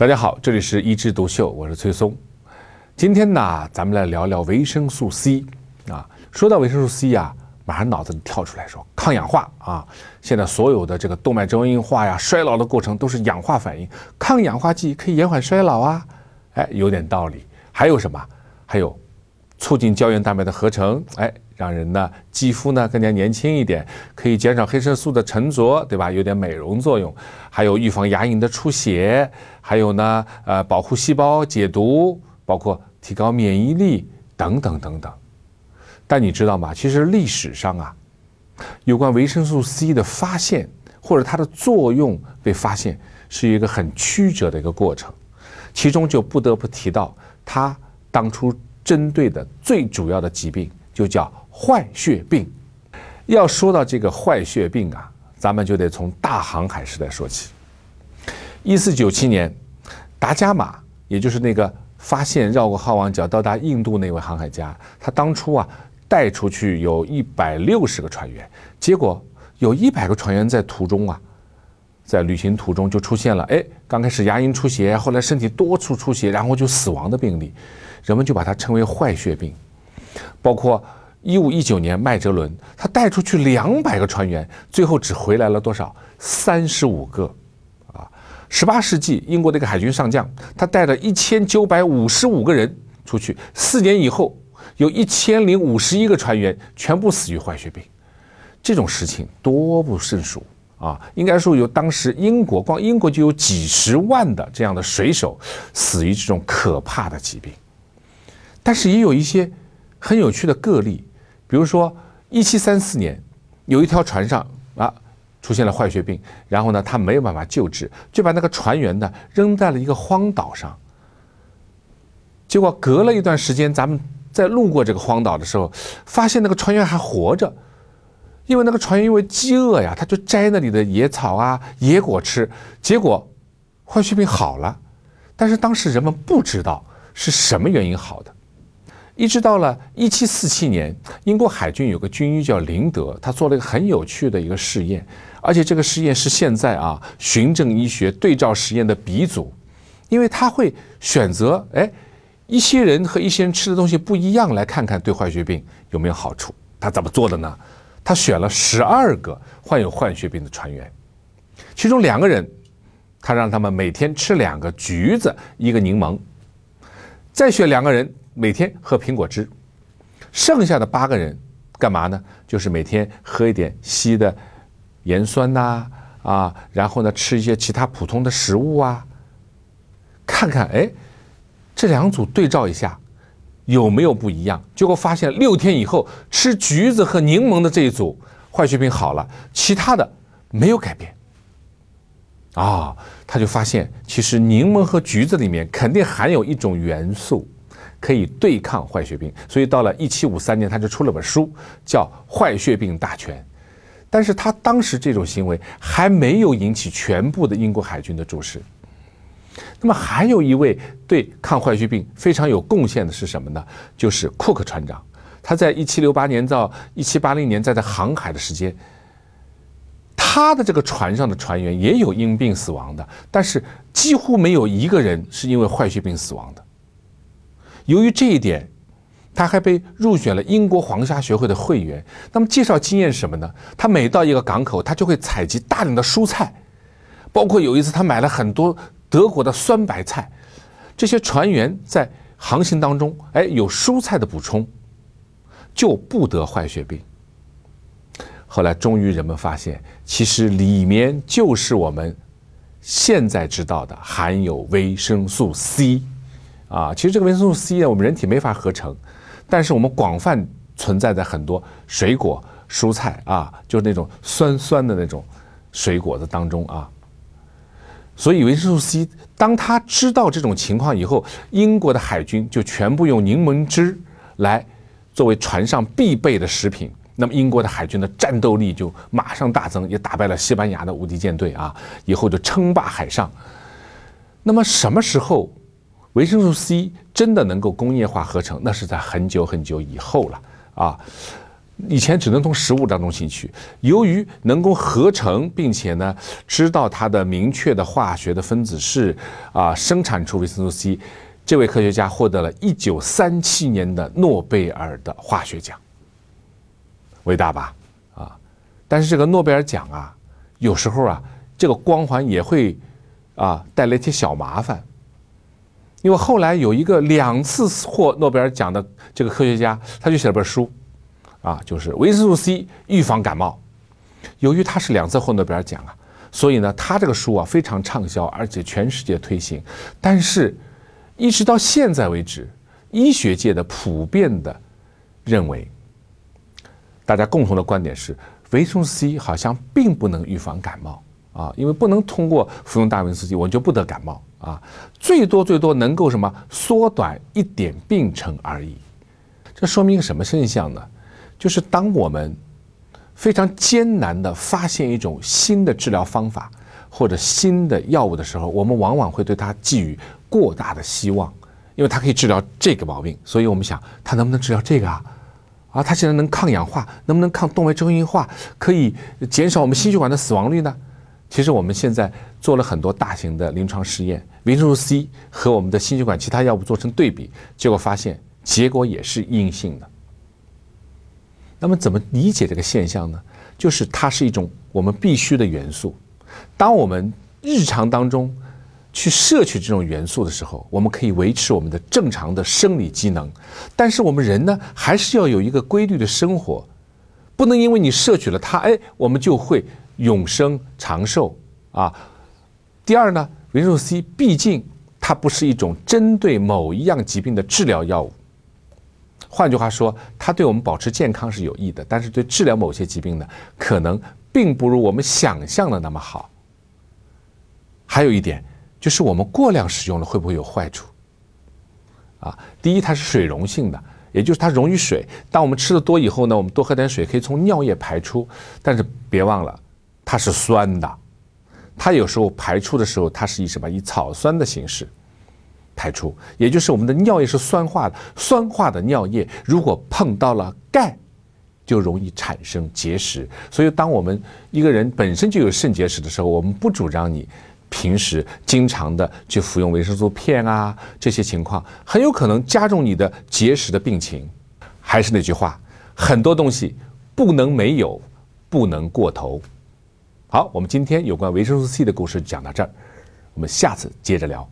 大家好，这里是一枝独秀，我是崔松。今天呢，咱们来聊聊维生素 C 啊。说到维生素 C 呀，马上脑子里跳出来说抗氧化啊。现在所有的这个动脉粥硬化呀、衰老的过程都是氧化反应，抗氧化剂可以延缓衰老啊。哎，有点道理。还有什么？还有促进胶原蛋白的合成，哎。让人呢肌肤呢更加年轻一点，可以减少黑色素的沉着，对吧？有点美容作用，还有预防牙龈的出血，还有呢呃保护细胞解毒，包括提高免疫力等等等等。但你知道吗？其实历史上啊，有关维生素 C 的发现或者它的作用被发现，是一个很曲折的一个过程，其中就不得不提到它当初针对的最主要的疾病，就叫。坏血病，要说到这个坏血病啊，咱们就得从大航海时代说起。一四九七年，达伽马，也就是那个发现绕过好望角到达印度那位航海家，他当初啊带出去有一百六十个船员，结果有一百个船员在途中啊，在旅行途中就出现了，哎，刚开始牙龈出血，后来身体多处出血，然后就死亡的病例，人们就把它称为坏血病，包括。一五一九年，麦哲伦他带出去两百个船员，最后只回来了多少？三十五个，啊！十八世纪，英国的一个海军上将，他带了一千九百五十五个人出去，四年以后，有一千零五十一个船员全部死于坏血病，这种事情多不胜数啊！应该说，有当时英国光英国就有几十万的这样的水手死于这种可怕的疾病，但是也有一些很有趣的个例。比如说，一七三四年，有一条船上啊出现了坏血病，然后呢，他没有办法救治，就把那个船员呢扔在了一个荒岛上。结果隔了一段时间，咱们在路过这个荒岛的时候，发现那个船员还活着，因为那个船员因为饥饿呀，他就摘那里的野草啊、野果吃，结果坏血病好了。但是当时人们不知道是什么原因好的。一直到了一七四七年，英国海军有个军医叫林德，他做了一个很有趣的一个试验，而且这个试验是现在啊循证医学对照实验的鼻祖，因为他会选择哎一些人和一些人吃的东西不一样，来看看对坏血病有没有好处。他怎么做的呢？他选了十二个患有坏血病的船员，其中两个人，他让他们每天吃两个橘子，一个柠檬，再选两个人。每天喝苹果汁，剩下的八个人干嘛呢？就是每天喝一点稀的盐酸呐啊，然后呢吃一些其他普通的食物啊，看看哎，这两组对照一下有没有不一样？结果发现六天以后吃橘子和柠檬的这一组坏血病好了，其他的没有改变。啊，他就发现其实柠檬和橘子里面肯定含有一种元素。可以对抗坏血病，所以到了一七五三年，他就出了本书，叫《坏血病大全》。但是他当时这种行为还没有引起全部的英国海军的注视。那么还有一位对抗坏血病非常有贡献的是什么呢？就是库克船长。他在一七六八年到一七八零年在这航海的时间，他的这个船上的船员也有因病死亡的，但是几乎没有一个人是因为坏血病死亡的。由于这一点，他还被入选了英国黄沙学会的会员。那么介绍经验是什么呢？他每到一个港口，他就会采集大量的蔬菜，包括有一次他买了很多德国的酸白菜。这些船员在航行当中，哎，有蔬菜的补充，就不得坏血病。后来终于人们发现，其实里面就是我们现在知道的含有维生素 C。啊，其实这个维生素 C 呢，我们人体没法合成，但是我们广泛存在在很多水果、蔬菜啊，就是那种酸酸的那种水果的当中啊。所以维生素 C，当他知道这种情况以后，英国的海军就全部用柠檬汁来作为船上必备的食品。那么英国的海军的战斗力就马上大增，也打败了西班牙的无敌舰队啊，以后就称霸海上。那么什么时候？维生素 C 真的能够工业化合成，那是在很久很久以后了啊！以前只能从食物当中吸取，由于能够合成，并且呢知道它的明确的化学的分子式啊，生产出维生素 C，这位科学家获得了一九三七年的诺贝尔的化学奖，伟大吧？啊！但是这个诺贝尔奖啊，有时候啊，这个光环也会啊带来一些小麻烦，因为后来有一个两次获诺贝尔奖的这个科学家，他就写了本书。啊，就是维生素 C 预防感冒。由于他是两次获诺贝尔奖啊，所以呢，他这个书啊非常畅销，而且全世界推行。但是，一直到现在为止，医学界的普遍的认为，大家共同的观点是，维生素 C 好像并不能预防感冒啊，因为不能通过服用大维生素 C，我就不得感冒啊，最多最多能够什么缩短一点病程而已。这说明一个什么现象呢？就是当我们非常艰难的发现一种新的治疗方法或者新的药物的时候，我们往往会对它寄予过大的希望，因为它可以治疗这个毛病，所以我们想它能不能治疗这个啊？啊，它现在能抗氧化，能不能抗动脉粥样硬化，可以减少我们心血管的死亡率呢？其实我们现在做了很多大型的临床试验，维生素 C 和我们的心血管其他药物做成对比，结果发现结果也是阴性的。那么怎么理解这个现象呢？就是它是一种我们必须的元素。当我们日常当中去摄取这种元素的时候，我们可以维持我们的正常的生理机能。但是我们人呢，还是要有一个规律的生活，不能因为你摄取了它，哎，我们就会永生长寿啊。第二呢，维生素 C 毕竟它不是一种针对某一样疾病的治疗药物。换句话说，它对我们保持健康是有益的，但是对治疗某些疾病呢，可能并不如我们想象的那么好。还有一点，就是我们过量使用了会不会有坏处？啊，第一，它是水溶性的，也就是它溶于水。当我们吃的多以后呢，我们多喝点水可以从尿液排出，但是别忘了，它是酸的，它有时候排出的时候，它是以什么？以草酸的形式。排出，也就是我们的尿液是酸化的，酸化的尿液如果碰到了钙，就容易产生结石。所以，当我们一个人本身就有肾结石的时候，我们不主张你平时经常的去服用维生素片啊，这些情况很有可能加重你的结石的病情。还是那句话，很多东西不能没有，不能过头。好，我们今天有关维生素 C 的故事讲到这儿，我们下次接着聊。